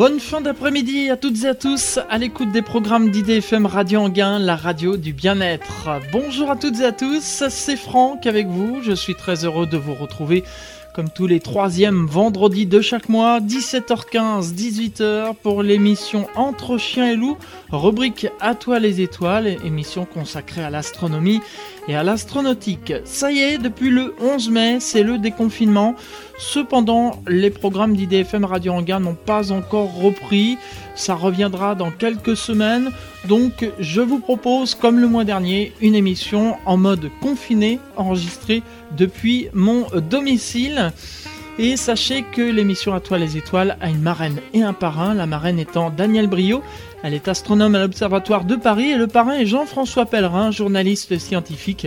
Bonne fin d'après-midi à toutes et à tous à l'écoute des programmes d'IDFM Radio Anguin, la radio du bien-être. Bonjour à toutes et à tous, c'est Franck avec vous. Je suis très heureux de vous retrouver comme tous les troisièmes vendredis de chaque mois, 17h15, 18h pour l'émission Entre chiens et loups, rubrique À toi les étoiles, émission consacrée à l'astronomie et à l'astronautique. Ça y est, depuis le 11 mai, c'est le déconfinement. Cependant, les programmes d'IDFM Radio Anguin n'ont pas encore repris. Ça reviendra dans quelques semaines. Donc, je vous propose, comme le mois dernier, une émission en mode confiné, enregistrée depuis mon domicile. Et sachez que l'émission À toi les étoiles a une marraine et un parrain, la marraine étant Daniel Brio. Elle est astronome à l'Observatoire de Paris et le parrain est Jean-François Pellerin, journaliste scientifique.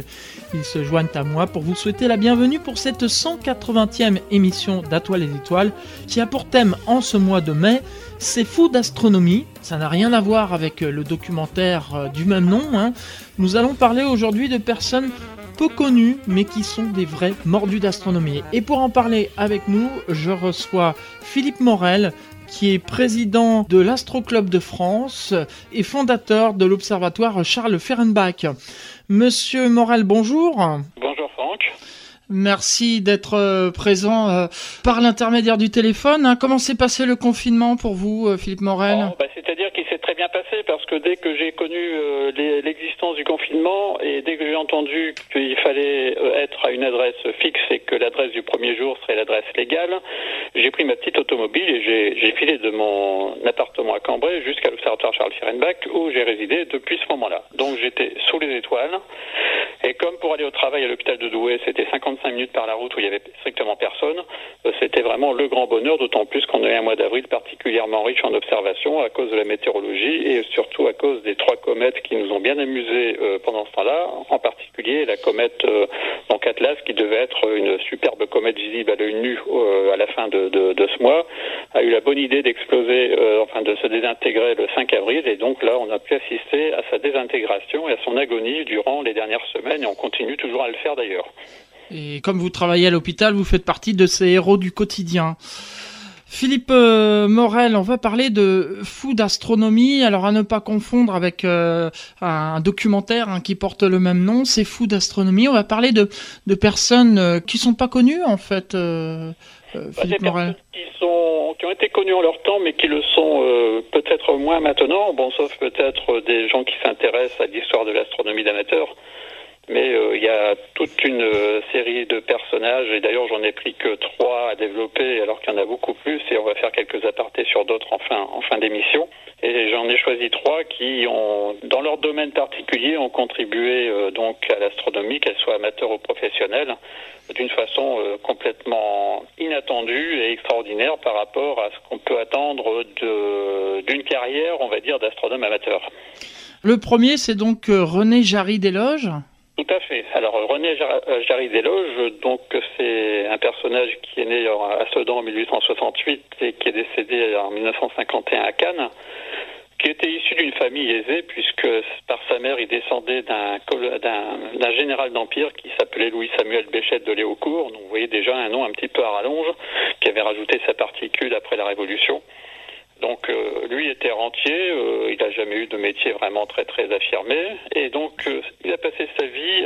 Ils se joignent à moi pour vous souhaiter la bienvenue pour cette 180e émission d'À toi les étoiles qui a pour thème en ce mois de mai c'est fou d'astronomie, ça n'a rien à voir avec le documentaire euh, du même nom. Hein. Nous allons parler aujourd'hui de personnes peu connus, mais qui sont des vrais mordus d'astronomie. Et pour en parler avec nous, je reçois Philippe Morel, qui est président de l'Astro Club de France et fondateur de l'Observatoire Charles Fehrenbach. Monsieur Morel, bonjour. Merci d'être euh, présent euh, par l'intermédiaire du téléphone. Hein. Comment s'est passé le confinement pour vous, euh, Philippe Morel? Bah, passé parce que dès que j'ai connu l'existence du confinement et dès que j'ai entendu qu'il fallait être à une adresse fixe et que l'adresse du premier jour serait l'adresse légale, j'ai pris ma petite automobile et j'ai filé de mon appartement à Cambrai jusqu'à l'Observatoire Charles Fehrenbach où j'ai résidé depuis ce moment-là. Donc j'étais sous les étoiles et comme pour aller au travail à l'hôpital de Douai, c'était 55 minutes par la route où il y avait strictement personne, euh, c'était vraiment le grand bonheur, d'autant plus qu'on a un mois d'avril particulièrement riche en observations à cause de la météorologie et surtout à cause des trois comètes qui nous ont bien amusés euh, pendant ce temps-là, en particulier la comète euh, donc Atlas qui devait être une superbe comète visible à l'œil nu à la fin de, ce mois, a eu la bonne idée d'exploser, enfin de se désintégrer le 5 avril et donc là on a pu assister à sa désintégration et à son agonie durant les dernières semaines et on continue toujours à le faire d'ailleurs. Et comme vous travaillez à l'hôpital, vous faites partie de ces héros du quotidien. Philippe euh, Morel, on va parler de fou d'astronomie, alors à ne pas confondre avec euh, un documentaire hein, qui porte le même nom, c'est fou d'astronomie. On va parler de, de personnes euh, qui sont pas connues en fait, Philippe Morel. Qui, sont, qui ont été connues en leur temps, mais qui le sont peut-être moins maintenant, bon, sauf peut-être des gens qui s'intéressent à l'histoire de l'astronomie d'amateur mais euh, il y a toute une euh, série de personnages, et d'ailleurs j'en ai pris que trois à développer, alors qu'il y en a beaucoup plus, et on va faire quelques apartés sur d'autres en fin, en fin d'émission. Et j'en ai choisi trois qui ont, dans leur domaine particulier, ont contribué euh, donc à l'astronomie, qu'elle soit amateur ou professionnelle, d'une façon complètement inattendue et extraordinaire par rapport à ce qu'on peut attendre d'une carrière, on va dire, d'astronome amateur. Le premier, c'est donc René Jarry Desloges tout à fait. Alors René euh, Jarry Desloges, donc c'est un personnage qui est né à Sedan en 1868 et qui est décédé en 1951 à Cannes, qui était issu d'une famille aisée puisque par sa mère il descendait d'un général d'empire qui s'appelait Louis Samuel Béchette de Léaucourt. Donc vous voyez déjà un nom un petit peu à rallonge qui avait rajouté sa particule après la Révolution. Donc euh, lui était rentier, euh, il n'a jamais eu de métier vraiment très très affirmé, et donc euh, il a passé sa vie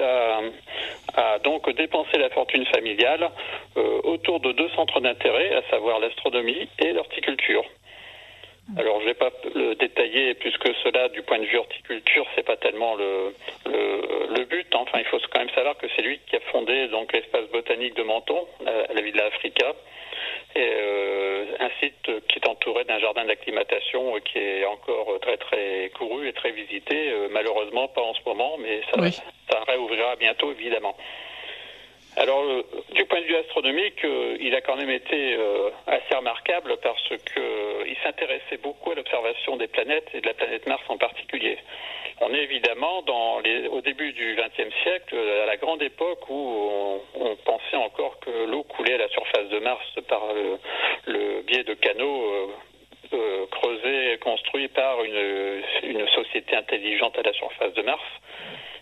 à, donc dépenser la fortune familiale autour de deux centres d'intérêt, à savoir l'astronomie et l'horticulture. Alors, je ne vais pas le détailler plus que cela du point de vue horticulture, c'est pas tellement le, but. Enfin, il faut quand même savoir que c'est lui qui a fondé donc l'espace botanique de Menton, à la Villa Africa, euh, un site qui est entouré d'un jardin d'acclimatation qui est encore très très couru et très visité. Euh, malheureusement, pas en ce moment, mais ça, ça réouvrira bientôt, évidemment. Alors, euh, du point de vue astronomique, il a quand même été assez remarquable parce qu'il s'intéressait beaucoup à l'observation des planètes et de la planète Mars en particulier. On est évidemment dans les, au début du XXe siècle, à la grande époque où on, pensait encore que l'eau coulait à la surface de Mars par le, biais de canaux euh, euh, creusés et construits par une société intelligente à la surface de Mars.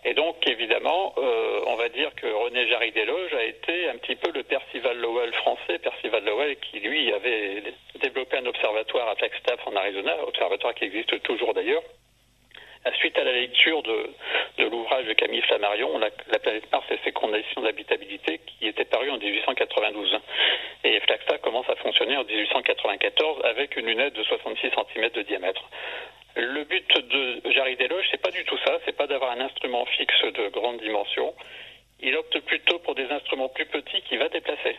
Et donc, évidemment, euh, on va dire que René Jarry Desloges a été un petit peu le Percival Lowell français. Percival Lowell qui, lui, avait développé un observatoire à Flagstaff en Arizona, observatoire qui existe toujours d'ailleurs. Suite à la lecture de, l'ouvrage de Camille Flammarion, la, planète Mars et ses conditions d'habitabilité, qui était paru en 1892. Et Flagstaff commence à fonctionner en 1894 avec une lunette de 66 cm de diamètre. Le but de Jarry Desloges, c'est pas du tout ça, c'est pas d'avoir un instrument fixe de grande dimension. Il opte plutôt pour des instruments plus petits qui va déplacer.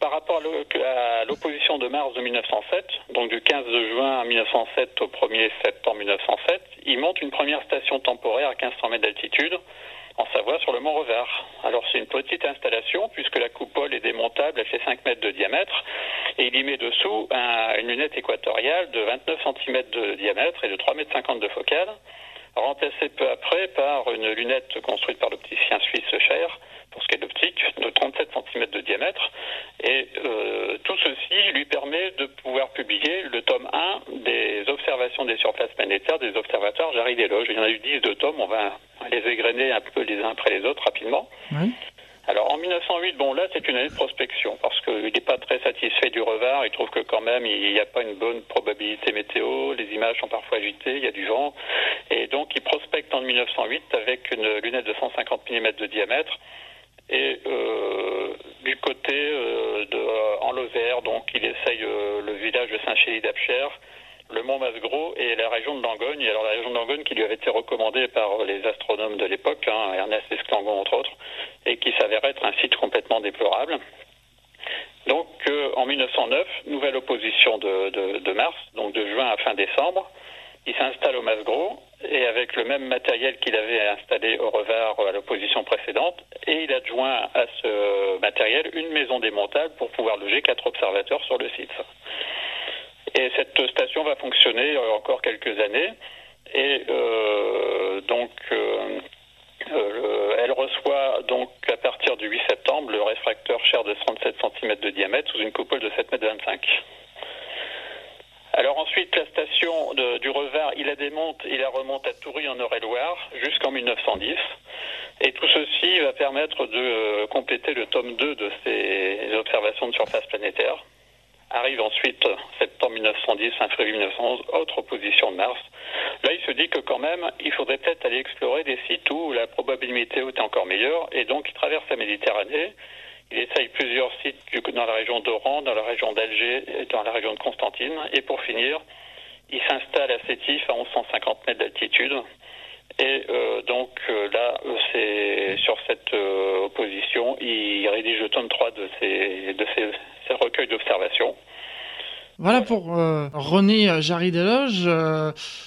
Par rapport à l'opposition de mars de 1907, donc du 15 juin 1907 au 1er septembre 1907, il monte une première station temporaire à 1500 mètres d'altitude en Savoie sur le Mont Revard. Alors c'est une petite installation puisque la coupole est démontable, elle fait 5 mètres de diamètre et il y met dessous une lunette équatoriale de 29 cm de diamètre et de 3 mètres 50 de focale, remplacée peu après par une lunette construite par l'opticien suisse Cher pour ce qui est d'optique, de 37 cm de diamètre. Et euh, tout ceci lui permet de pouvoir publier le tome 1 des observations des surfaces planétaires des observatoires Jarry Desloges. Il y en a eu 10 de tomes, on va les égrener un peu les uns après les autres rapidement. Alors en 1908, bon là c'est une année de prospection parce qu'il n'est pas très satisfait du revard, il trouve que quand même il n'y a pas une bonne probabilité météo, les images sont parfois agitées, il y a du vent, et donc il prospecte en 1908 avec une lunette de 150 mm de diamètre. Et euh, du côté euh, de, en Lozère, donc il essaye euh, le village de Saint-Chély d'Apcher, le Mont Masgros et la région de Langogne. Alors la région de Langogne qui lui avait été recommandée par les astronomes de l'époque, hein, Ernest Esclangon entre autres, et qui s'avère être un site complètement déplorable. Donc en 1909, nouvelle opposition de, mars, donc de juin à fin décembre, il s'installe au Masgros et avec le même matériel qu'il avait installé au Revard à l'opposition précédente, et il adjoint à ce matériel une maison démontable pour pouvoir loger quatre observateurs sur le site. Et cette station va fonctionner encore quelques années, et euh, donc euh, euh, elle reçoit donc à partir du 8 septembre le réfracteur cher de 37 cm de diamètre sous une coupole de 7 mètres 25. Alors ensuite, la station du Revard, il la démonte, il la remonte à Toury en Eure-et-Loire jusqu'en 1910. Et tout ceci va permettre de euh, compléter le tome 2 de ces observations de surface planétaire. Arrive ensuite septembre 1910, fin février 1911, autre opposition de Mars. Là, il se dit que quand même, il faudrait peut-être aller explorer des sites où la probabilité est encore meilleure, et donc il traverse la Méditerranée il essaye plusieurs sites dans la région d'Oran, dans la région d'Alger et dans la région de Constantine. Et pour finir, il s'installe à Sétif à 1150 mètres d'altitude. Et euh, donc euh, là, c'est sur cette euh, opposition, il rédige le tome 3 de ces, de ces, recueils d'observations. Voilà pour René Jarry Deloge.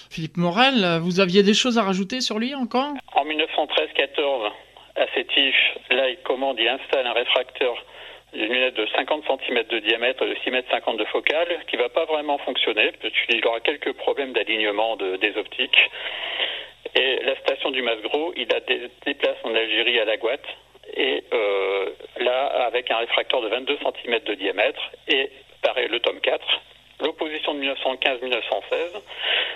Philippe Morel, vous aviez des choses à rajouter sur lui encore? En 1913-14, à Sétif, là, il commande, il installe un réfracteur d'une lunette de 50 cm de diamètre et de 6 mètres 50 de focale, qui va pas vraiment fonctionner, Il aura quelques problèmes d'alignement des optiques. Et la station du Masgro, il la déplace en Algérie à la Guatte, et euh, là, avec un réfracteur de 22 cm de diamètre, et pareil, le tome 4, l'opposition de 1915-1916,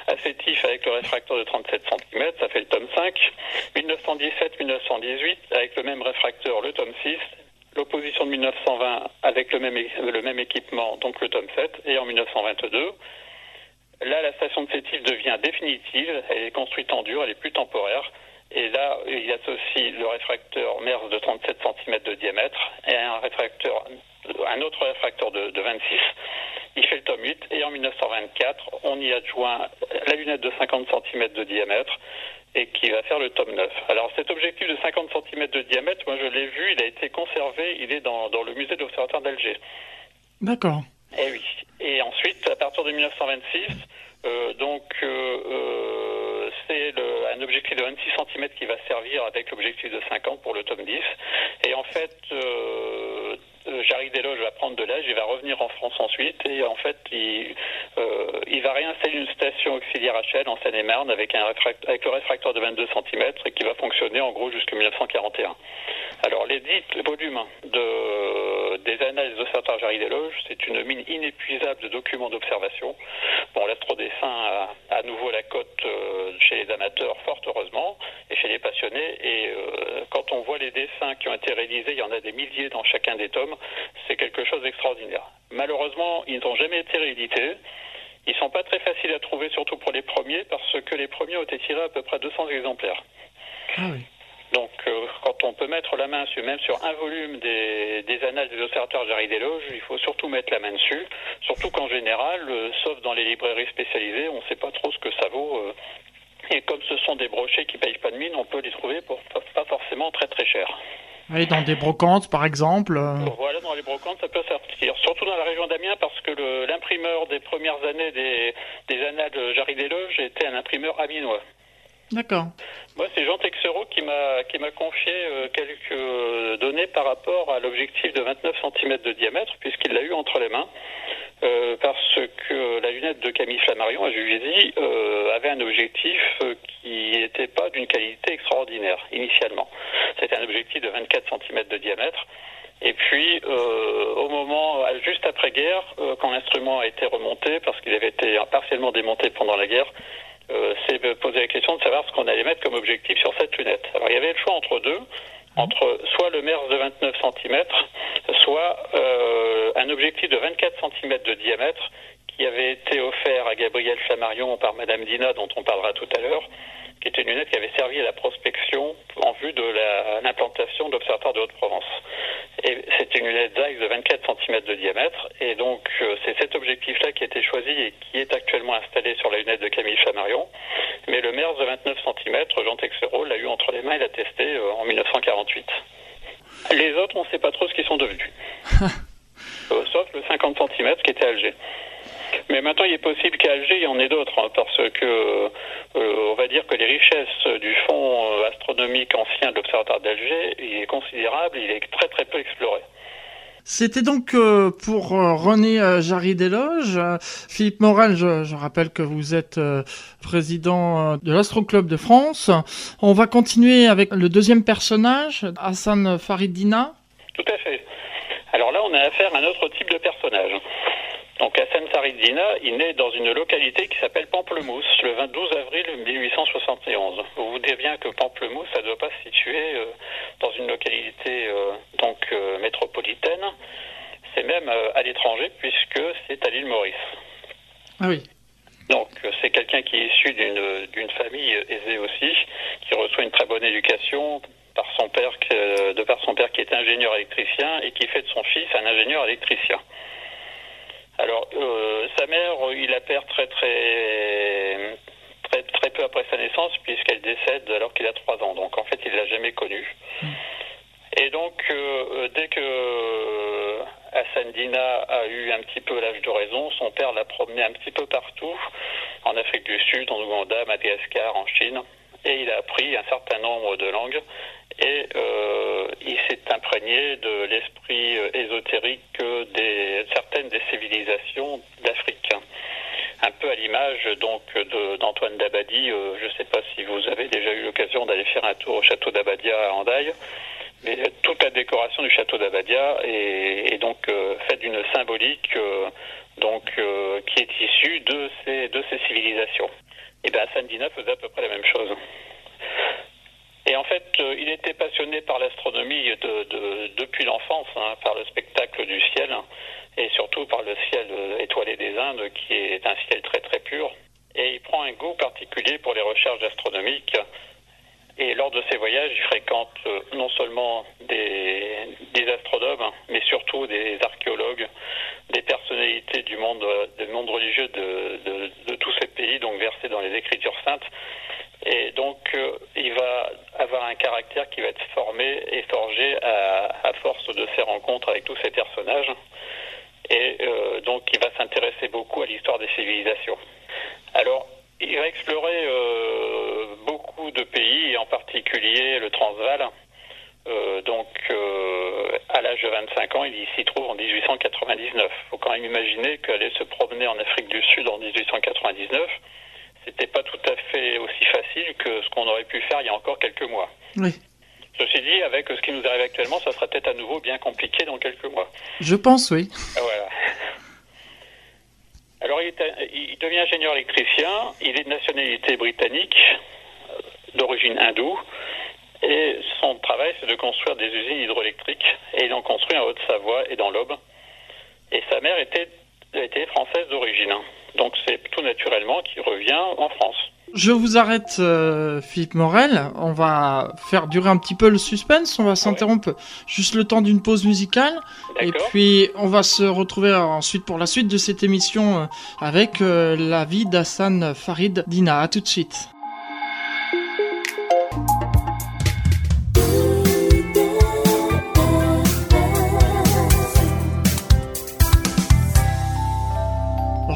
Affectif avec le réfracteur de 37 cm, ça fait le tome 5. 1917-1918 avec le même réfracteur, le tome 6. L'opposition de 1920 avec le même, équipement, donc le tome 7. Et en 1922, là, la station de Sétif devient définitive. Elle est construite en dur, elle est plus temporaire. Et là, il associe le réfracteur MERS de 37 cm de diamètre et un réfracteur, autre réfracteur de, de 26 il fait le tome 8 et en 1924, on y adjoint la lunette de 50 cm de diamètre et qui va faire le tome 9. Alors cet objectif de 50 cm de diamètre, moi je l'ai vu, il a été conservé, il est dans, le musée de l'Observatoire d'Alger. D'accord. Et eh oui. Et ensuite, à partir de 1926, euh, donc euh, euh, c'est un objectif de 26 cm qui va servir avec l'objectif de 50 pour le tome 10. Et en fait, Jarry Desloges va prendre de l'âge, il va revenir en France ensuite et en fait il, euh, va réinstaller une station auxiliaire HL en Seine-et-Marne avec, le réfracteur de 22 cm et qui va fonctionner en gros jusqu'en 1941. Alors les dix volumes de, des analyses d'observatoire Jarry Desloges, c'est une mine inépuisable de documents d'observation. Bon, l'astrodessin a à nouveau la cote euh, chez les amateurs, fort heureusement, et chez les passionnés. Et euh, quand on voit les dessins qui ont été réalisés, il y en a des milliers dans chacun des tomes, c'est quelque chose d'extraordinaire. Malheureusement, ils n'ont jamais été réédités. Ils sont pas très faciles à trouver, surtout pour les premiers, parce que les premiers ont été tirés à peu près 200 exemplaires. Ah oui. Donc, euh, quand on peut mettre la main sur, même sur un volume des, des annales des observateurs Jarry Desloges, il faut surtout mettre la main dessus. Surtout qu'en général, euh, sauf dans les librairies spécialisées, on ne sait pas trop ce que ça vaut. Euh, et comme ce sont des brochets qui payent pas de mine, on peut les trouver pour pas forcément très très cher. Oui, dans des brocantes, par exemple. Voilà, dans les brocantes, ça peut sortir. Surtout dans la région d'Amiens, parce que l'imprimeur des premières années des, des annales Jarry Desloges était un imprimeur amiénois. D'accord. Moi, c'est Jean Texereau qui m'a qui m'a confié euh, quelques données par rapport à l'objectif de 29 cm de diamètre, puisqu'il l'a eu entre les mains, euh, parce que la lunette de Camille Flammarion à Juvisy euh, avait un objectif qui n'était pas d'une qualité extraordinaire initialement. C'était un objectif de 24 cm de diamètre. Et puis, au moment, juste après-guerre, quand l'instrument a été remonté, parce qu'il avait été partiellement démonté pendant la guerre, euh, c'est poser la question de savoir ce qu'on allait mettre comme objectif sur cette lunette. Alors il y avait le choix entre deux, entre soit le MERS de 29 cm, soit euh, un objectif de 24 cm de diamètre qui avait été offert à Gabriel Flammarion par Madame Dina, dont on parlera tout à l'heure, qui était une lunette qui avait servi à la prospection en vue de l'implantation de l'Observatoire de Haute-Provence. Et c'était une lunette Zeiss de 24 cm de diamètre, et donc euh, c'est cet objectif-là qui a été choisi et qui est actuellement installé sur la lunette de Camille Chamarion. Mais le MERS de 29 cm, Jean Texero l'a eu entre les mains et l'a testé euh, en 1948. Les autres, on ne sait pas trop ce qu'ils sont devenus. Euh, sauf le 50 cm qui était Alger. Mais maintenant, il est possible qu'à Alger, il y en ait d'autres, hein, parce que euh, on va dire que les richesses du fonds euh, astronomique ancien de l'Observatoire d'Alger est considérable, il est très très peu exploré. C'était donc euh, pour René Jarry Desloges. Philippe Morel, je, je, rappelle que vous êtes président de l'Astro Club de France. On va continuer avec le deuxième personnage, Hassan Faridina. Tout à fait. Alors là, on a affaire à un autre type de personnage. Donc Hassan Faridina, il naît dans une localité qui s'appelle Pamplemousse le 12 avril 1871. Vous vous dites bien que Pamplemousse, ça ne doit pas se situer euh, dans une localité euh, donc euh, métropolitaine. C'est même à l'étranger puisque c'est à l'île Maurice. Ah oui. Donc c'est quelqu'un qui est issu d'une famille aisée aussi, qui reçoit une très bonne éducation par son père, de par son père qui est ingénieur électricien et qui fait de son fils un ingénieur électricien. Alors, euh, sa mère, il la perd très, très, très, très peu après sa naissance, puisqu'elle décède alors qu'il a 3 ans. Donc, en fait, il l'a jamais connue. Et donc, euh, dès que Hassan Dina a eu un petit peu l'âge de raison, son père l'a promené un petit peu partout, en Afrique du Sud, en Ouganda, Madagascar, en Chine, et il a appris un certain nombre de langues et euh, il s'est imprégné de l'esprit euh, ésotérique de certaines des civilisations d'Afrique. Un peu à l'image donc d'Antoine Dabadi. Euh, je ne sais pas si vous avez déjà eu l'occasion d'aller faire un tour au château d'Abadia à Andaille. Mais toute la décoration du château d'Abadia est, donc faite d'une symbolique donc qui est issue de ces de ces civilisations. Et bien Sandina faisait à peu près la même chose. Et en fait, euh, il était passionné par l'astronomie depuis l'enfance, hein, par le spectacle du ciel et surtout par le ciel euh, étoilé des Indes, qui est un ciel très très pur. Et il prend un goût particulier pour les recherches astronomiques. Et lors de ses voyages, il fréquente euh, non seulement des, astronomes, mais surtout des archéologues, des personnalités du monde, religieux de tous ces pays, donc versés dans les Écritures saintes. Et donc, euh, il va avoir un caractère qui va être formé et forgé à, force de ses rencontres avec tous ces personnages. Et euh, donc, il va s'intéresser beaucoup à l'histoire des civilisations. Alors, il va explorer euh, beaucoup de pays, en particulier le Transvaal, donc, à l'âge de 25 ans, il s'y trouve en 1899. Il faut quand même imaginer qu'aller se promener en Afrique du Sud en 1899, c'était pas tout à fait aussi facile que ce qu'on aurait pu faire il y a encore quelques mois. Oui. Ceci dit, avec ce qui nous arrive actuellement, ça sera peut-être à nouveau bien compliqué dans quelques mois. Je pense, oui. Voilà. Alors, il, il, devient ingénieur électricien, il est de nationalité britannique, d'origine hindoue, et son travail, c'est de construire des usines hydroélectriques, et il en construit en Haute-Savoie et dans l'Aube. Et sa mère était, était française d'origine. Donc, c'est tout naturellement qu'il revient en France. Je vous arrête, euh, Philippe Morel. On va faire durer un petit peu le suspense. On va s'interrompre juste le temps d'une pause musicale. Et puis, on va se retrouver ensuite pour la suite de cette émission euh, avec euh, la vie d'Hassan Farid Dina. À tout de suite.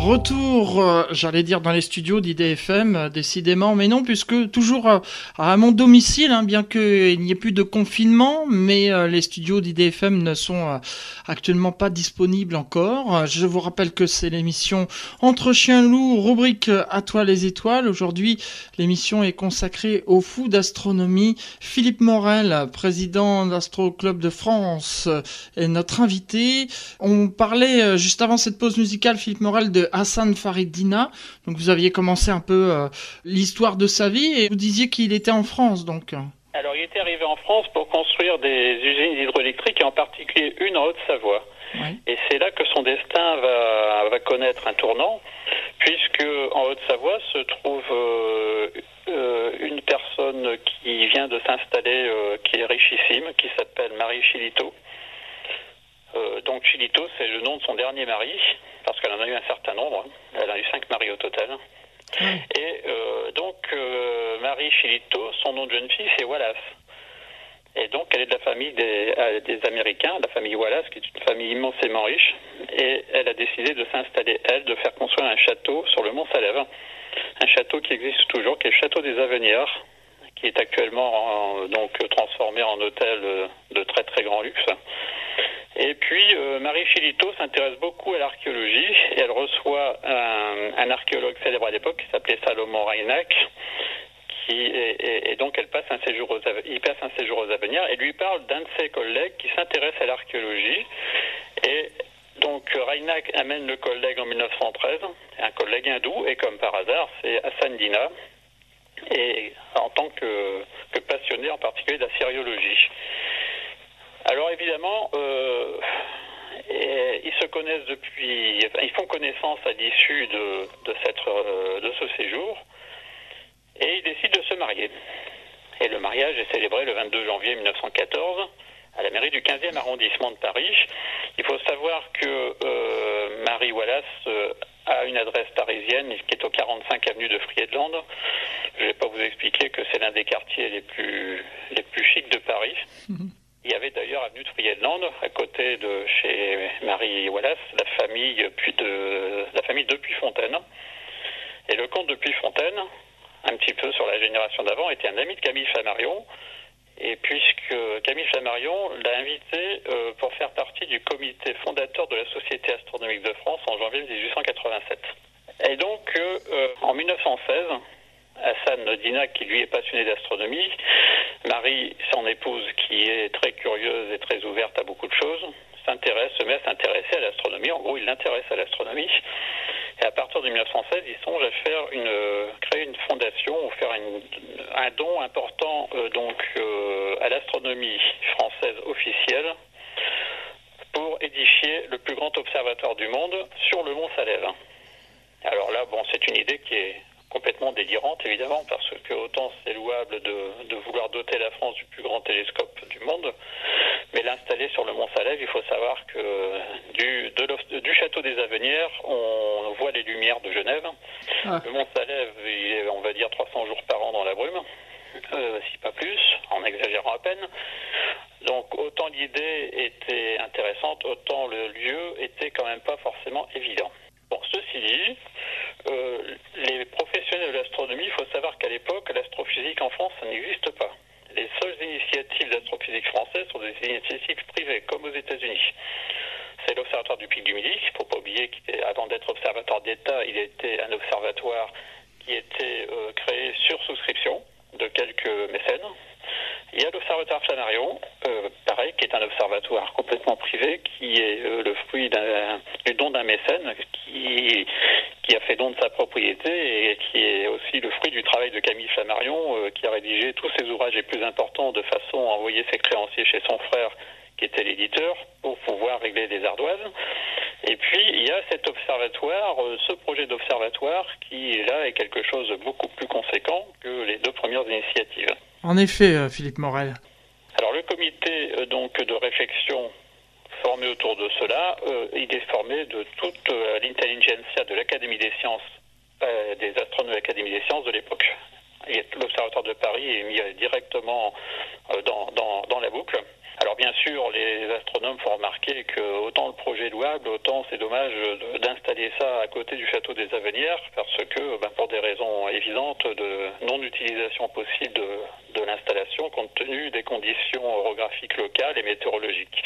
Retour, euh, j'allais dire dans les studios d'IDFM, euh, décidément, mais non, puisque toujours euh, à mon domicile, hein, bien qu'il n'y ait plus de confinement, mais les studios d'IDFM ne sont actuellement pas disponibles encore. Je vous rappelle que c'est l'émission Entre Chiens Loups, rubrique À toi les étoiles. Aujourd'hui, l'émission est consacrée au fou d'astronomie. Philippe Morel, président d'Astro Club de France, est notre invité. On parlait juste avant cette pause musicale, Philippe Morel, de Hassan Faridina. Donc vous aviez commencé un peu euh, l'histoire de sa vie et vous disiez qu'il était en France donc. Alors il était arrivé en France pour construire des usines hydroélectriques et en particulier une en Haute-Savoie. Et c'est là que son destin va, va, connaître un tournant, puisque en Haute-Savoie se trouve euh, euh, une personne qui vient de s'installer, qui est richissime, qui s'appelle Marie Chilito. Donc Chilito, c'est le nom de son dernier mari, parce qu'elle en a eu un certain nombre. Hein. Elle a eu cinq maris au total. Et euh, donc, euh, Marie Chilito, son nom de jeune fille, c'est Wallace. Et donc, elle est de la famille des, euh, des, Américains, la famille Wallace, qui est une famille immensément riche. Et elle a décidé de s'installer, elle, de faire construire un château sur le Mont Salève. Un château qui existe toujours, qui est le château des Avenirs, qui est actuellement donc transformé en hôtel de très très grand luxe. Et puis, euh, Marie Filito s'intéresse beaucoup à l'archéologie et elle reçoit un, archéologue célèbre à l'époque qui s'appelait Salomon Reinach. Et, donc, elle passe un séjour aux, il passe un séjour aux Avenirs et lui parle d'un de ses collègues qui s'intéresse à l'archéologie. Et donc, Reinach amène le collègue en 1913, un collègue hindou, et comme par hasard, c'est Hassan Dina, et en tant que, que passionné en particulier d'assyriologie. Alors évidemment, euh, ils se connaissent depuis, ils font connaissance à l'issue de, euh, de ce séjour et ils décident de se marier. Et le mariage est célébré le 22 janvier 1914 à la mairie du 15e arrondissement de Paris. Il faut savoir que euh, Marie Wallace a une adresse parisienne qui est au 45 avenue de Friedland. Je ne vais pas vous expliquer que c'est l'un des quartiers les plus, les plus chics de Paris. Il y avait d'ailleurs avenue de à côté de chez Marie Wallace, la famille, puis de, la famille depuis Fontaine. Et le comte depuis Fontaine, un petit peu sur la génération d'avant, était un ami de Camille Flammarion. Et puisque Camille Flammarion l'a invité euh, pour faire partie du comité fondateur de la Société astronomique de France en janvier 1887. Et donc, euh, euh, en 1916, Hassan Dina, qui lui est passionné d'astronomie, Marie, son épouse, qui est très curieuse et très ouverte à beaucoup de choses, s'intéresse, se met à s'intéresser à l'astronomie. En gros, il l'intéresse à l'astronomie. Et à partir de 1916, il songe à faire une, créer une fondation ou faire un don important euh, donc euh, à l'astronomie française officielle pour édifier le plus grand observatoire du monde sur le mont Salève. Alors là, bon, c'est une idée qui est complètement délirante, évidemment, parce que autant c'est louable de, vouloir doter la France du plus grand télescope du monde, mais l'installer sur le Mont Salève, il faut savoir que du, du château des Avenirs, on voit les lumières de Genève. Ah. Le Mont Salève, il est, on va dire, 300 jours par an dans la brume. Euh, si pas plus, en exagérant à peine. Donc autant l'idée était intéressante, autant le lieu était quand même pas forcément évident. Bon, ceci dit, euh, les il faut savoir qu'à l'époque, l'astrophysique en France, n'existe pas. Les seules initiatives d'astrophysique physique français sont des initiatives privées, comme aux États-Unis. C'est l'Observatoire du Pic du Midi. Il ne faut pas oublier qu'avant d'être observatoire d'État, il était un observatoire qui était euh, créé sur souscription de quelques mécènes. Il y a l'Observatoire Flammarion, euh, pareil, qui est un observatoire complètement privé, qui est euh, le fruit du don d'un mécène qui, a fait don de sa propriété et qui est aussi le fruit du travail de Camille Flammarion, euh, qui a rédigé tous ses ouvrages les plus importants de façon à envoyer ses créanciers chez son frère qui était l'éditeur, pour pouvoir régler des ardoises. Et puis, il y a cet observatoire, ce projet d'observatoire, qui, là, est quelque chose de beaucoup plus conséquent que les deux premières initiatives. En effet, euh, Philippe Morel. Alors le comité euh, donc de réflexion formé autour de cela, euh, il est formé de toute l'intelligentsia de l'Académie des sciences, des astronomes de l'Académie des sciences de l'époque. L'Observatoire de Paris est mis directement dans, dans la boucle. Alors bien sûr, les astronomes font remarquer que autant le projet est louable, autant c'est dommage d'installer ça à côté du château des Avenières, parce que ben, pour des raisons évidentes de non-utilisation possible de, l'installation, compte tenu des conditions orographiques locales et météorologiques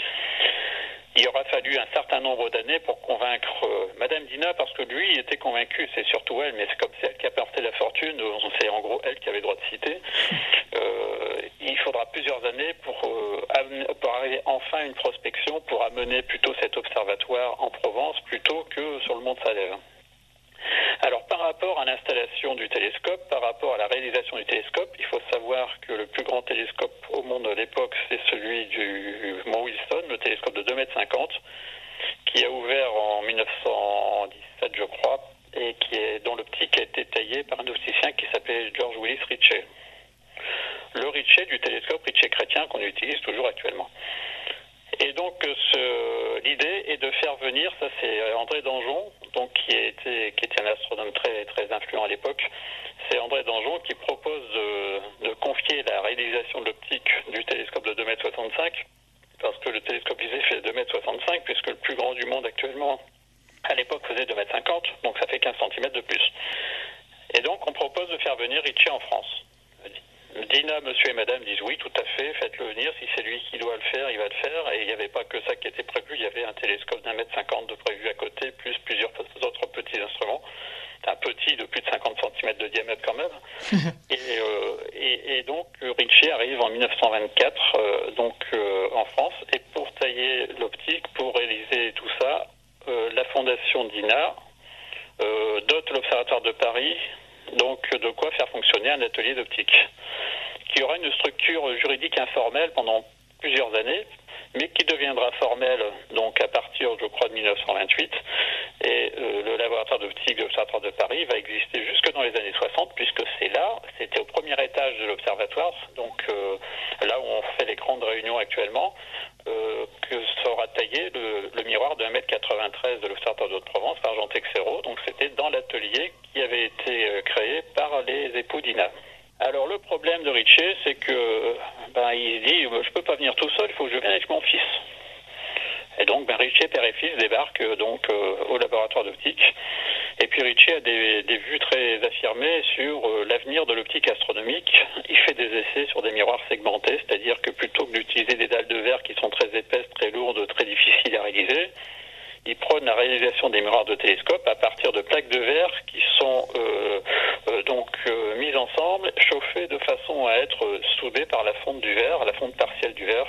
il aura fallu un certain nombre d'années pour convaincre euh, Madame Dina, parce que lui était convaincu, c'est surtout elle, mais c'est comme c'est elle qui a porté la fortune, c'est en gros elle qui avait droit de citer. Euh, il faudra plusieurs années pour, euh, pour arriver enfin à une prospection, pour amener plutôt cet observatoire en Provence plutôt que sur le mont Salève. Alors par rapport à l'installation du télescope, par rapport à la réalisation du télescope, il faut savoir que le plus grand télescope au monde à l'époque, c'est celui du Mont Wilson, le télescope de 2,50 m, qui a ouvert en 1917, je crois, et qui est, dont l'optique a été taillée par un opticien qui s'appelait George Willis Ritchie. Le Ritchie du télescope Ritchie chrétien qu'on utilise toujours actuellement. Et donc l'idée est de faire venir, ça c'est André Danjon, donc qui était qui était un astronome très très influent à l'époque. C'est André Danjon qui propose de, confier la réalisation de l'optique du télescope de 2m65 parce que le télescope visé fait 2m65 puisque le plus grand du monde actuellement à l'époque faisait 2m50 donc ça fait 15 cm de plus. Et donc on propose de faire venir Ritchie en France. Dina, monsieur et madame disent oui, tout à fait, faites-le venir. Si c'est lui qui doit le faire, il va le faire. Et il n'y avait pas que ça qui était prévu. Il y avait un télescope d'un mètre cinquante de prévu à côté, plus plusieurs autres petits instruments. Un petit de plus de 50 cm de diamètre quand même. Euh, et, et, donc Ritchie arrive en 1924 euh, donc euh, en France. Et pour tailler l'optique, pour réaliser tout ça, la fondation Dina dote l'Observatoire de Paris donc de quoi faire fonctionner un atelier d'optique qui aura une structure juridique informelle pendant plusieurs années, mais qui deviendra formelle donc à partir, je crois, de 1928. Et euh, le laboratoire d'optique de l'Observatoire de Paris va exister jusque dans les années 60, puisque c'est là, c'était au premier étage de l'Observatoire, donc euh, là où on fait les grandes réunions actuellement, euh, que sera taillé le, le miroir de 1m93 de l'Observatoire d'Haute-Provence par Jean Texero. Donc c'était dans l'atelier qui avait été créé par les époux d'Ina. Alors le problème de Ritchie, c'est que ben, il dit je peux pas venir tout seul, il faut que je vienne avec mon fils. Et donc ben, Ritchie, père et fils, débarquent donc euh, au laboratoire d'optique. Et puis Ritchie a des, vues très affirmées sur euh, l'avenir de l'optique astronomique. Il fait des essais sur des miroirs segmentés, c'est-à-dire que plutôt que d'utiliser des dalles de verre qui sont très épaisses, très lourdes, très difficiles à réaliser, il prône la réalisation des miroirs de télescope à partir de plaques de verre qui sont euh, euh, donc euh, mises ensemble, chauffées de façon à être soudées par la fonte du verre, la fonte partielle du verre.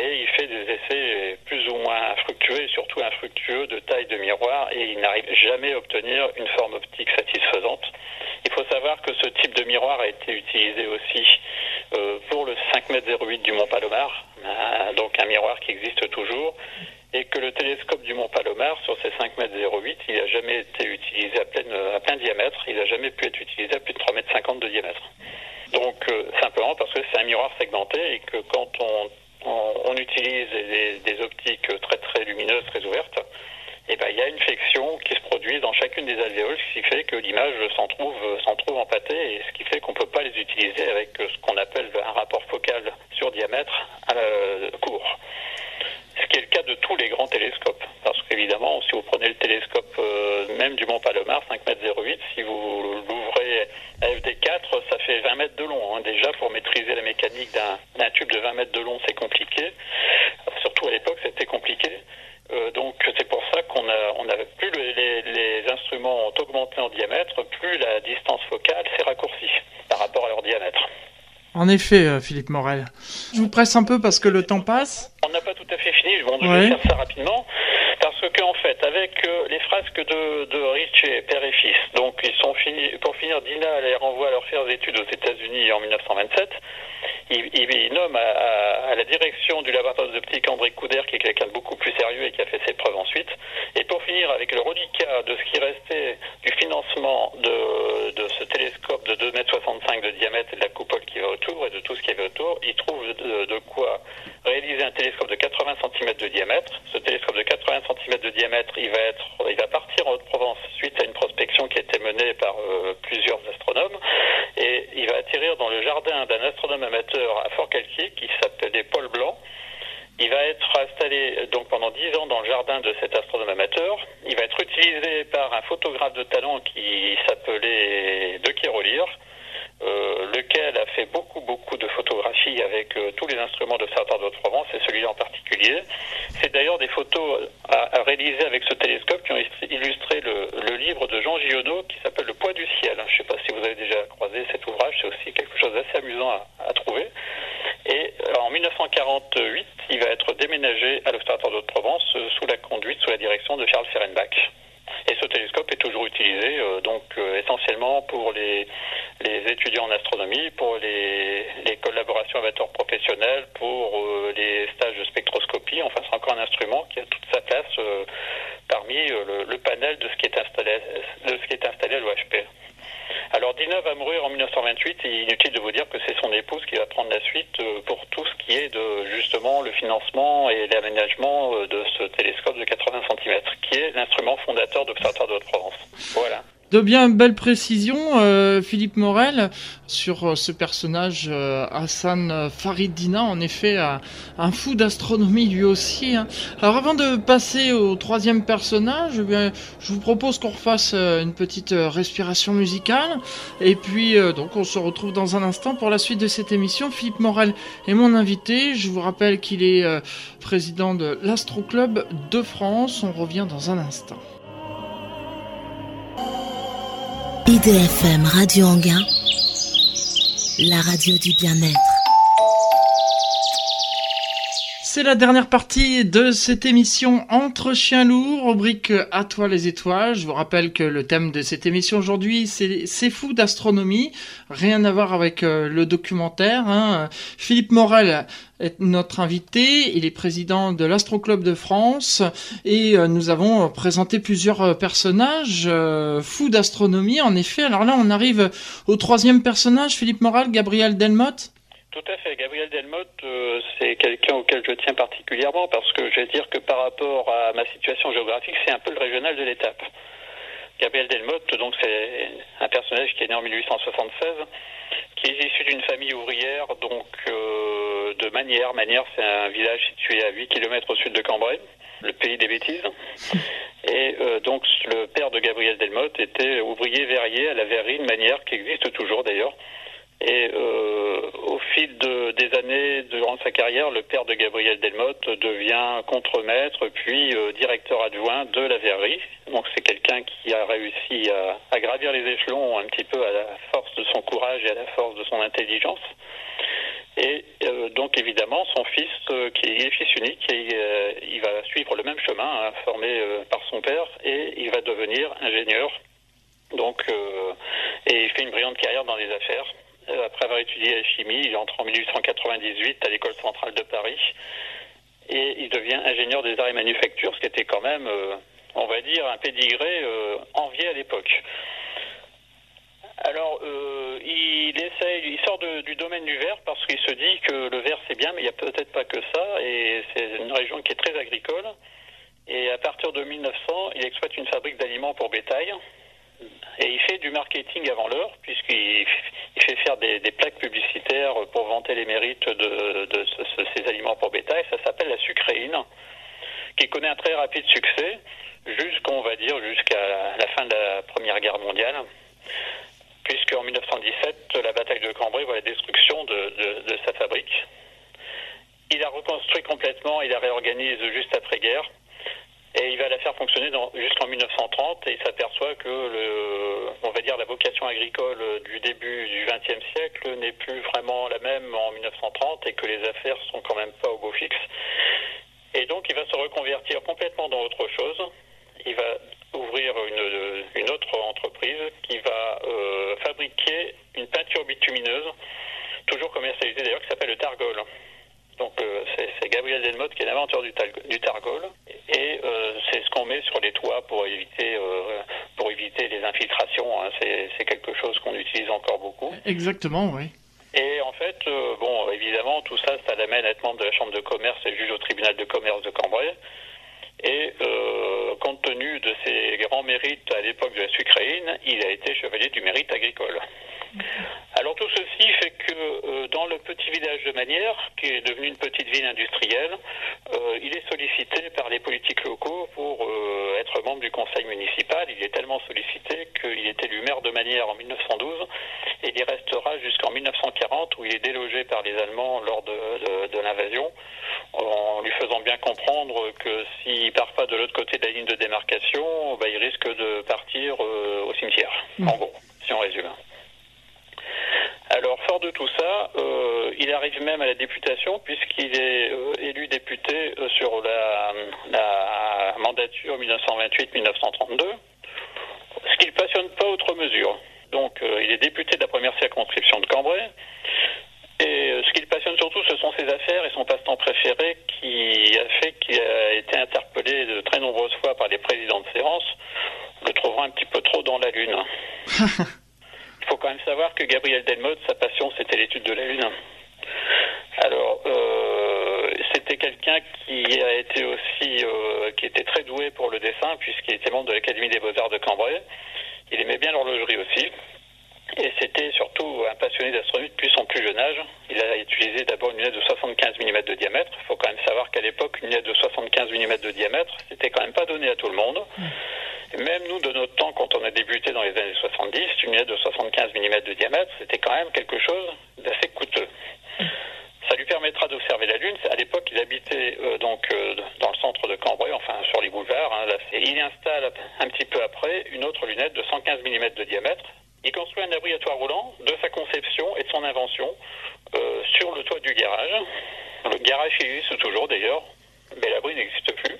Et il fait des essais plus ou moins infructueux et surtout infructueux de taille de miroir et il n'arrive jamais à obtenir une forme optique satisfaisante. Il faut savoir que ce type de miroir a été utilisé aussi pour le 5 m 08 du Mont Palomar, donc un miroir qui existe toujours et que le télescope du Mont Palomar, sur ses 5 mètres 08, il n'a jamais été utilisé à, à plein diamètre, il n'a jamais pu être utilisé à plus de 3 mètres 50 de diamètre. Donc euh, simplement parce que c'est un miroir segmenté et que quand on, on, utilise des, optiques très très lumineuses, très ouvertes, et eh ben, il y a une flexion qui se produit dans chacune des alvéoles, ce qui fait que l'image s'en trouve, s'en empâtée, et ce qui fait qu'on ne peut pas les utiliser avec ce qu'on appelle un rapport focal sur diamètre euh, court ce qui est le cas de tous les grands télescopes. Parce qu'évidemment, si vous prenez le télescope euh, même du Mont Palomar, 5 mètres 08, si vous l'ouvrez à FD4, ça fait 20 mètres de long. Hein. Déjà, pour maîtriser la mécanique d'un tube de 20 mètres de long, c'est compliqué. Surtout à l'époque, c'était compliqué. Euh, donc c'est pour ça qu'on a, plus les, les, instruments ont augmenté en diamètre, plus la distance focale s'est raccourcie par rapport à leur diamètre. En effet, euh, Philippe Morel. Je vous presse un peu parce que le temps passe. On n'a pas tout à je vais faire ça rapidement. Parce qu'en fait, avec euh, les frasques de, de Rich et père et fils, donc ils sont finis, pour finir, Dina les renvoie à leur faire études aux États-Unis en 1927 il, nomme à, la direction du laboratoire d'optique André Couder, qui est quelqu'un de beaucoup plus sérieux et qui a fait ses preuves ensuite. Et pour finir, avec le reliquat de ce qui restait du financement de, ce télescope de 2,65 m de diamètre et de la coupole qui va autour et de tout ce qui avait autour, il trouve de, de quoi réaliser un télescope de 80 cm de diamètre. Ce télescope de 80 cm de diamètre, il va, être, il va partir en Haute-Provence suite à une prospection qui a été menée par euh, plusieurs astronomes. Et il va atterrir dans le jardin d'un astronome amateur à Fort-Calquier qui s'appelait Paul Blanc. Il va être installé donc pendant 10 ans dans le jardin de cet astronome amateur. Il va être utilisé par un photographe de talent qui s'appelait De Kérolire euh, lequel a fait beaucoup beaucoup de photographies avec euh, tous les instruments d'observatoire de Provence et celui-là en particulier. C'est d'ailleurs des photos à, réaliser avec ce télescope qui ont illustré le, le livre de Jean Giono qui s'appelle Le poids du ciel. Je ne sais pas si vous avez déjà croisé cet ouvrage, c'est aussi quelque chose d'assez amusant à, Et euh, en 1948, il va être déménagé à l'Observatoire de Provence sous la conduite, sous la direction de Charles Ferenbach. Et ce télescope est toujours utilisé euh, donc euh, essentiellement pour les, les, étudiants en astronomie, pour les, les collaborations amateurs professionnelles, pour euh, les stages de spectroscopie. Enfin, c'est encore un instrument qui a toute sa place euh, parmi euh, le, le, panel de ce qui est installé, de ce qui est installé à l'OHP. Alors Dina va mourir en 1928 et inutile de vous dire que c'est son épouse qui va prendre la suite euh, pour tout ce qui est de justement le financement et l'aménagement euh, de ce télescope de 80 cm qui est l'instrument fondateur d'Observatoire de Haute-Provence. Voilà. De bien belles précisions, euh, Philippe Morel, sur euh, ce personnage euh, Hassan Faridina, en effet un, fou d'astronomie lui aussi. Hein. Alors avant de passer au troisième personnage, eh je vous propose qu'on refasse une petite respiration musicale. Et puis donc on se retrouve dans un instant pour la suite de cette émission. Philippe Morel est mon invité. Je vous rappelle qu'il est président de l'Astro Club de France. On revient dans un instant. IDFM Radio Anguin, la radio du bien-être. C'est la dernière partie de cette émission Entre chiens lourds, rubrique À toi les étoiles. Je vous rappelle que le thème de cette émission aujourd'hui, c'est C'est fou d'astronomie. Rien à voir avec euh, le documentaire. Hein. Philippe Morel est notre invité. Il est président de l'Astro Club de France et euh, nous avons présenté plusieurs euh, personnages fous d'astronomie. En effet, alors là, on arrive au troisième personnage, Philippe Morel, Gabriel Delmotte. Tout à fait. Gabriel Delmotte, euh, c'est quelqu'un auquel je tiens particulièrement parce que je vais dire que par rapport à ma situation géographique, c'est un peu le régional de l'étape. Gabriel Delmotte, donc c'est un personnage qui est né en 1876, qui est issu d'une famille ouvrière, donc euh, de Manière. Manière, c'est un village situé à 8 km au sud de Cambrai, le pays des bêtises. Et euh, donc le père de Gabriel Delmotte était ouvrier verrier à la verrerie de Manière, qui existe toujours d'ailleurs. Et euh, au fil de, des années, durant sa carrière, le père de Gabriel Delmotte devient contremaître, puis euh, directeur adjoint de la verrerie. Donc c'est quelqu'un qui a réussi à, à, gravir les échelons un petit peu à la force de son courage et à la force de son intelligence. Et euh, donc évidemment, son fils, euh, qui est fils unique, et, euh, il va suivre le même chemin, hein, formé par son père, et il va devenir ingénieur. Donc, et il fait une brillante carrière dans les affaires après avoir étudié la chimie, il entre en 1898 à l'école centrale de Paris et il devient ingénieur des arts et manufactures, ce qui était quand même, euh, on va dire, un pédigré euh, envié à l'époque. Alors, euh, il il sort du domaine du verre parce qu'il se dit que le verre c'est bien, mais il n'y a peut-être pas que ça, et c'est une région qui est très agricole. Et à partir de 1900, il exploite une fabrique d'aliments pour bétail, et il fait du marketing avant l'heure, puisqu'il il fait faire des, plaques publicitaires pour vanter les mérites de, ce, ce, ces aliments pour bétail. Ça s'appelle la sucréine, qui connaît un très rapide succès, jusqu'on va dire jusqu'à la fin de la Première Guerre mondiale, puisqu'en 1917, la bataille de Cambrai voit la destruction de, de, sa fabrique. reconstruit complètement, il la réorganise juste après-guerre. Et il va la faire fonctionner jusqu'en 1930 et il s'aperçoit que le, on va dire la vocation agricole du début du XXe siècle n'est plus vraiment la même en 1930 et que les affaires sont quand même pas au beau fixe. Et donc il va se reconvertir complètement dans autre chose. Il va ouvrir une, une autre entreprise qui va euh, fabriquer une peinture bitumineuse, toujours commercialisée d'ailleurs, qui s'appelle le Targol. Donc euh, c'est Gabriel Delmotte qui est l'inventeur du, du, Targol et euh, c'est ce qu'on met sur les toits pour éviter euh, pour éviter les infiltrations. Hein. C'est quelque chose qu'on utilise encore beaucoup. Exactement, oui. Et en fait, bon, évidemment, tout ça, ça l'amène à être membre de la Chambre de commerce et juge au tribunal de commerce de Cambrai. Et compte tenu de ses grands mérites à l'époque de la sucréine, il a été chevalier du mérite agricole. Alors tout ceci fait que euh, dans le petit village de Manière, qui est devenu une petite ville industrielle, euh, il est sollicité par les politiques locaux pour euh, être membre du conseil municipal. Il est tellement sollicité qu'il est élu maire de Manière en 1912 et il y restera jusqu'en 1940 où il est délogé par les Allemands lors de, l'invasion en lui faisant bien comprendre que s'il part pas de l'autre côté de la ligne de démarcation, bah, il risque de partir au cimetière, en gros, si on résume. Alors, fort de tout ça, euh, il arrive même à la députation puisqu'il est euh, élu député euh, sur la, mandature 1928-1932, ce qui ne passionne pas outre mesure. Donc, il est député de la première circonscription de Cambrai. Et ce qui passionne surtout, ce sont ses affaires et son passe-temps préféré qui a fait qu'il a été interpellé de très nombreuses fois par les présidents de séance, le trouvant un petit peu trop dans la lune. Faut quand même savoir que Gabriel Delmotte, sa passion, c'était l'étude de la Lune. Alors, euh, c'était quelqu'un qui a été aussi, euh, qui était très doué pour le dessin, puisqu'il était membre de l'Académie des Beaux-Arts de Cambrai. Il aimait bien l'horlogerie aussi. Et c'était surtout un passionné d'astronomie depuis son plus jeune âge. Il a utilisé d'abord une lunette de 75 mm de diamètre. Il faut quand même savoir qu'à l'époque, une lunette de 75 mm de diamètre, c'était quand même pas donné à tout le monde. Même nous, de notre temps, quand on a débuté dans les années 70, une lunette de 75 mm de diamètre, c'était quand même quelque chose d'assez coûteux. Ça lui permettra d'observer la Lune. À l'époque, il habitait euh, donc euh, dans le centre de Cambrai, enfin sur les boulevards. Hein, et il installe un petit peu après une autre lunette de 115 mm de diamètre. Il construit un abri à toit roulant de sa conception et de son invention euh, sur le toit du garage. Le garage existe toujours d'ailleurs, mais l'abri n'existe plus.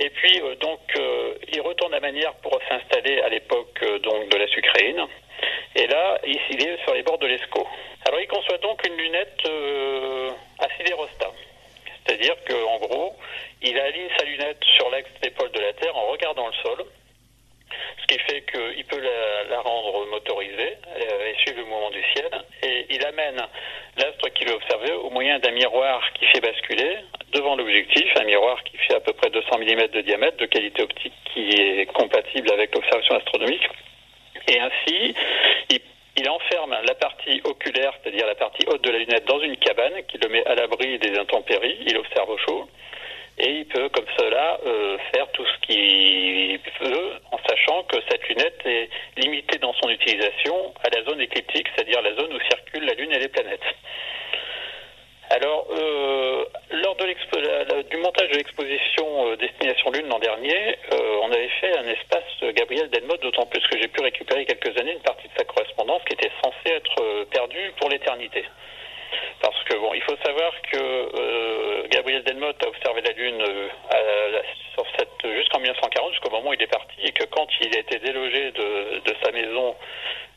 Et puis euh, donc euh, il retourne à Manière pour s'installer à l'époque euh, donc de la sucréine. Et là, il est sur les bords de l'Escaut. Alors il conçoit donc une lunette à sidérostat. C'est-à-dire qu'en gros, il aligne sa lunette sur l'axe d'épaule de la Terre en regardant le sol qui fait qu'il peut la, rendre motorisée et suivre le mouvement du ciel. Et il amène l'astre qu'il veut observer au moyen d'un miroir qui fait basculer devant l'objectif, un miroir qui fait à peu près 200 mm de diamètre, de qualité optique qui est compatible avec l'observation astronomique. Et ainsi, il, il enferme la partie oculaire, c'est-à-dire la partie haute de la lunette, dans une cabane qui le met à l'abri des intempéries. Il observe au chaud et il peut comme cela euh, faire tout ce qu'il veut en sachant que cette lunette est limitée dans son utilisation à la zone écliptique, c'est-à-dire la zone où circulent la Lune et les planètes. Alors, euh, lors de du montage de l'exposition euh, Destination Lune l'an dernier, on avait fait un espace Gabriel Delmotte, d'autant plus que j'ai pu récupérer quelques années une partie de sa correspondance qui était censée être perdue pour l'éternité. Parce que bon, il faut savoir que euh, Gabriel Delmotte a observé la Lune euh, jusqu'en 1940, jusqu'au moment où il est parti, et que quand il a été délogé de, de sa maison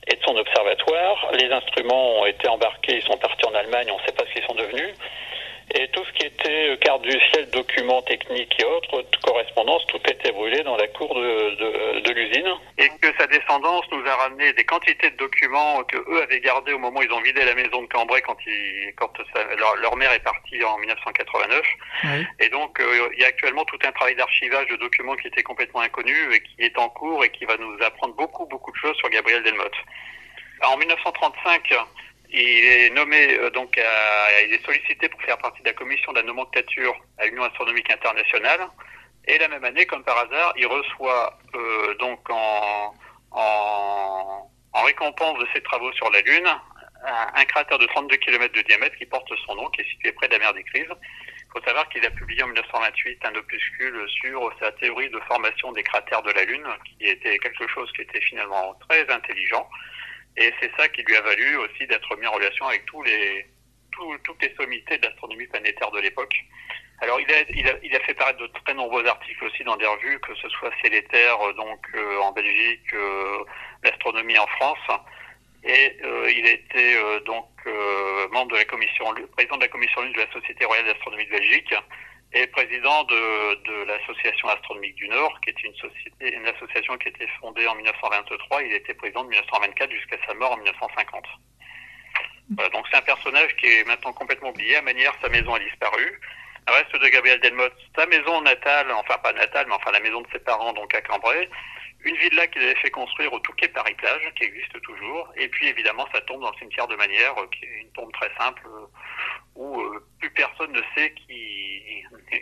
et de son observatoire, les instruments ont été embarqués, ils sont partis en Allemagne, on ne sait pas ce qu'ils sont devenus. Et tout ce qui était euh, carte du ciel, documents techniques et autres, correspondances, tout était brûlé dans la cour de, de, l'usine. Et que sa descendance nous a ramené des quantités de documents que eux avaient gardés au moment où ils ont vidé la maison de Cambrai quand, ils, quand leur, mère est partie en 1989. Et donc, euh, il y a actuellement tout un travail d'archivage de documents qui était complètement inconnu et qui est en cours et qui va nous apprendre beaucoup, beaucoup de choses sur Gabriel Delmotte. En 1935, il est nommé euh, donc, il est sollicité pour faire partie de la commission de la nomenclature à l'Union astronomique internationale. Et la même année, comme par hasard, il reçoit euh, donc en, en, en, récompense de ses travaux sur la Lune un, cratère de 32 km de diamètre qui porte son nom, qui est situé près de la mer des Crises. Il faut savoir qu'il a publié en 1928 un opuscule sur sa théorie de formation des cratères de la Lune, qui était quelque chose qui était finalement très intelligent. Et c'est ça qui lui a valu aussi d'être mis en relation avec tous les, toutes les sommités de l'astronomie planétaire de l'époque. Alors il a, il, a, il a, fait paraître de très nombreux articles aussi dans des revues, que ce soit Céléter donc euh, en Belgique, euh, l'astronomie en France, et euh, il a été euh, donc euh, membre de la commission, président de la commission de la Société royale d'astronomie de Belgique et président de, de l'association astronomique du Nord, qui est une société, une association qui a été fondée en 1923. Il était président de 1924 jusqu'à sa mort en 1950. Voilà, donc c'est un personnage qui est maintenant complètement oublié. À manière, sa maison a disparu. Le reste de Gabriel Delmotte, sa maison natale, enfin pas natale, mais enfin la maison de ses parents, donc à Cambrai, une villa qu'il avait fait construire au Touquet Paris-Plage, qui existe toujours, et puis évidemment sa tombe dans le cimetière de Manière, euh, qui est une tombe très simple, euh, où euh, plus personne ne sait qui,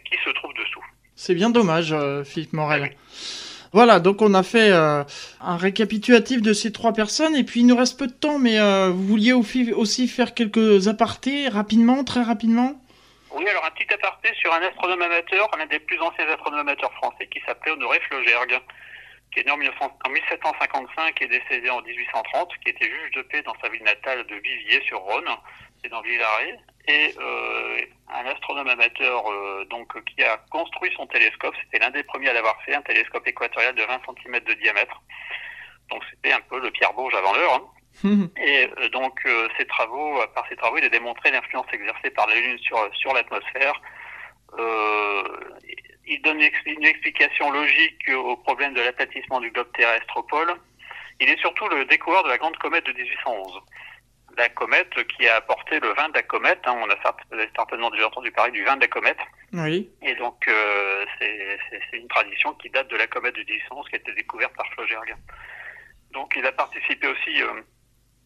qui se trouve dessous. C'est bien dommage, Philippe Morel. Voilà, donc on a fait un récapitulatif de ces trois personnes, et puis il nous reste peu de temps, mais vous vouliez aussi faire quelques apartés rapidement, très rapidement? Oui, alors un petit aparté sur un astronome amateur, l'un des plus anciens astronomes amateurs français, qui s'appelait Honoré Flogergue qui est né en, 1755 et décédé en 1830, qui était juge de paix dans sa ville natale de Viviers sur Rhône, c'est dans Villaret, et euh, un astronome amateur euh, donc qui a construit son télescope. C'était l'un des premiers à l'avoir fait, un télescope équatorial de 20 cm de diamètre. Donc c'était un peu le Pierre Bourge avant l'heure. Hein. Et euh, donc ses travaux, par ses travaux, il a démontré l'influence exercée par la Lune sur sur l'atmosphère. Il donne une explication logique au problème de l'aplatissement du globe terrestre au pôle. Il est surtout le découvreur de la grande comète de 1811. La comète qui a apporté le vin de la comète. Hein, on a certainement déjà entendu parler du vin de la comète. Oui. Et donc, euh, c'est une tradition qui date de la comète de 1811 qui a été découverte par Flogergue. Donc, il a participé aussi euh,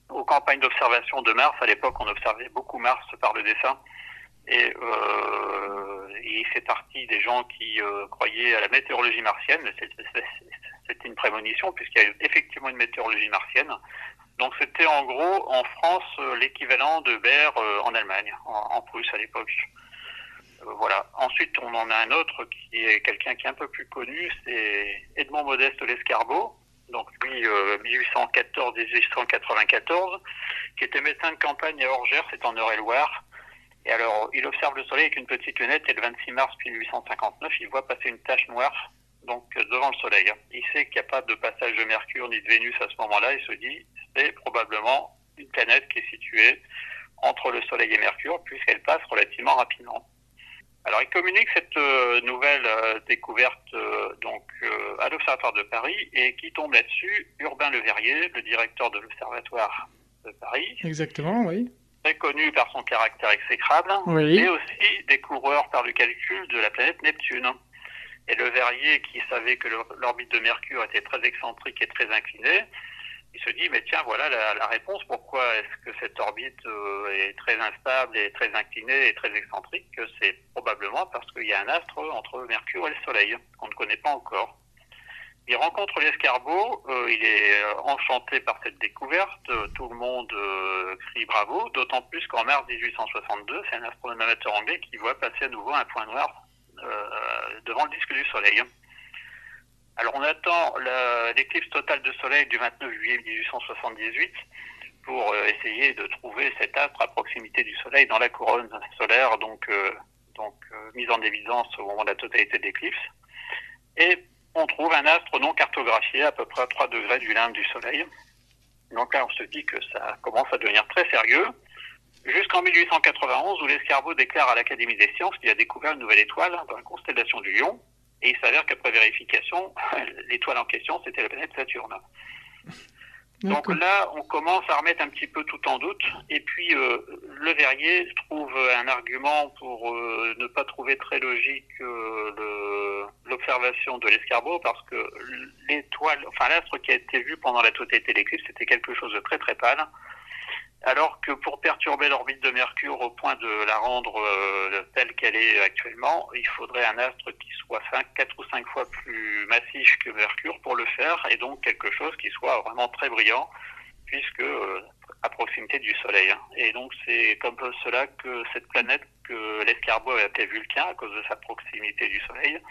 aux campagnes d'observation de Mars. À l'époque, on observait beaucoup Mars par le dessin. Et euh, il fait partie des gens qui euh, croyaient à la météorologie martienne. C'était une prémonition puisqu'il y a effectivement une météorologie martienne. Donc c'était en gros en France euh, l'équivalent de Baer euh, en Allemagne, en, en Prusse à l'époque. Euh, voilà. Ensuite, on en a un autre qui est quelqu'un qui est un peu plus connu, c'est Edmond Modeste Lescarbot, donc lui 1814-1894, qui était médecin de campagne à Orgères, c'est en Eure-et-Loire et alors, il observe le Soleil avec une petite lunette et le 26 mars 1859, il voit passer une tache noire donc devant le Soleil. Il sait qu'il n'y a pas de passage de Mercure ni de Vénus à ce moment-là. Il se dit c'est probablement une planète qui est située entre le Soleil et Mercure puisqu'elle passe relativement rapidement. Alors, il communique cette euh, nouvelle euh, découverte euh, donc à l'Observatoire de Paris et qui tombe là-dessus Urbain Le Verrier, le directeur de l'Observatoire de Paris. Exactement, oui très connu par son caractère exécrable, mais aussi des coureurs par le calcul de la planète Neptune. Et le Verrier, qui savait que l'orbite de Mercure était très excentrique et très inclinée, il se dit, mais tiens, voilà la, réponse. Pourquoi est-ce que cette orbite euh, est très instable et très inclinée et très excentrique? C'est probablement parce qu'il y a un astre entre Mercure et le Soleil qu'on ne connaît pas encore. Il rencontre l'escargot, euh, il est euh, enchanté par cette découverte, euh, tout le monde crie bravo, d'autant plus qu'en mars 1862, c'est un astronome amateur anglais qui voit passer à nouveau un point noir devant le disque du Soleil. Alors on attend l'éclipse totale de Soleil du 29 juillet 1878 pour essayer de trouver cet astre à proximité du Soleil dans la couronne solaire, donc, donc mise en évidence au moment de la totalité de l'éclipse. Et on trouve un astre non cartographié à peu près à 3 degrés du limbe du Soleil. Donc là, on se dit que ça commence à devenir très sérieux. Jusqu'en 1891, où l'escargot déclare à l'Académie des sciences qu'il a découvert une nouvelle étoile dans la constellation du Lion. Et il s'avère qu'après vérification, l'étoile en question, c'était la planète Saturne. Donc là, on commence à remettre un petit peu tout en doute. Et puis, euh, Le Verrier trouve un argument pour euh, ne pas trouver très logique euh, l'observation de l'escargot, parce que l'étoile, enfin l'astre qui a été vu pendant la totalité de l'éclipse, c'était quelque chose de très très pâle alors que pour perturber l'orbite de Mercure au point de la rendre euh, telle qu'elle est actuellement, il faudrait un astre qui soit 5, 4 ou 5 fois plus massif que Mercure pour le faire, et donc quelque chose qui soit vraiment très brillant, puisque euh, à proximité du Soleil. Et donc c'est comme cela que cette planète que l'escargot a appelée Vulcain à cause de sa proximité du Soleil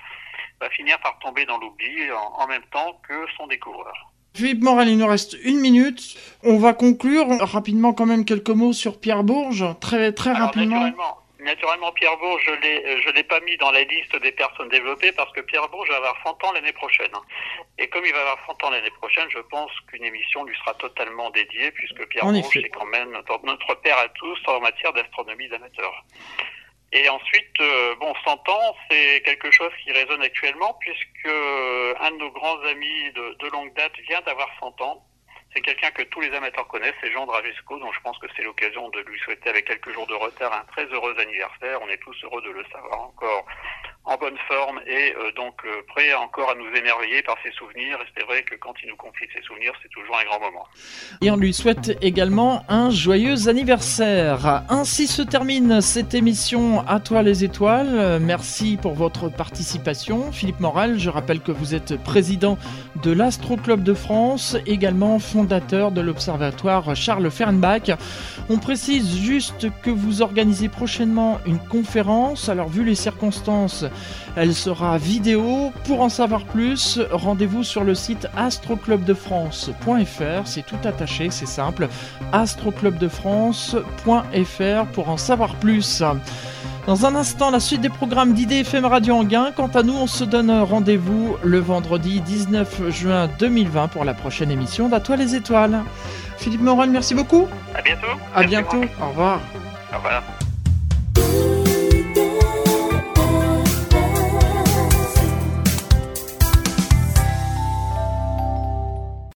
va finir par tomber dans l'oubli en, même temps que son découvreur. Philippe Morel, il nous reste une minute. On va conclure rapidement quand même quelques mots sur Pierre Bourges, très très rapidement. Naturellement, Pierre Bourges, je l'ai, je l'ai pas mis dans la liste des personnes développées parce que Pierre Bourges va avoir 100 ans l'année prochaine. Et comme il va avoir 100 ans l'année prochaine, je pense qu'une émission lui sera totalement dédiée puisque Pierre Bourges est quand même notre père à tous en matière d'astronomie d'amateur. Et ensuite, euh, bon, 100 ans, c'est quelque chose qui résonne actuellement puisque un de nos grands amis de, de longue date vient d'avoir 100 ans. C'est quelqu'un que tous les amateurs connaissent, c'est Jean Dragesco, donc je pense que c'est l'occasion de lui souhaiter avec quelques jours de retard un très heureux anniversaire. On est tous heureux de le savoir encore en bonne forme et euh, donc euh, prêt encore à nous émerveiller par ses souvenirs. Et c'est vrai que quand il nous confie ses souvenirs, c'est toujours un grand moment. Et on lui souhaite également un joyeux anniversaire. Ainsi se termine cette émission À toi les étoiles. Merci pour votre participation. Philippe Moral, je rappelle que vous êtes président de l'Astro Club de France, également fondateur de l'Observatoire Charles Fernbach. On précise juste que vous organisez prochainement une conférence. Alors vu les circonstances, elle sera vidéo. Pour en savoir plus, rendez-vous sur le site astroclubdefrance.fr. C'est tout attaché, c'est simple. astroclubdefrance.fr pour en savoir plus. Dans un instant, la suite des programmes d'IDFM Radio Anguin. Quant à nous, on se donne rendez-vous le vendredi 19 juin 2020 pour la prochaine émission d'À les étoiles. Philippe Morin, merci beaucoup. À bientôt. À bientôt. Au revoir. Au revoir.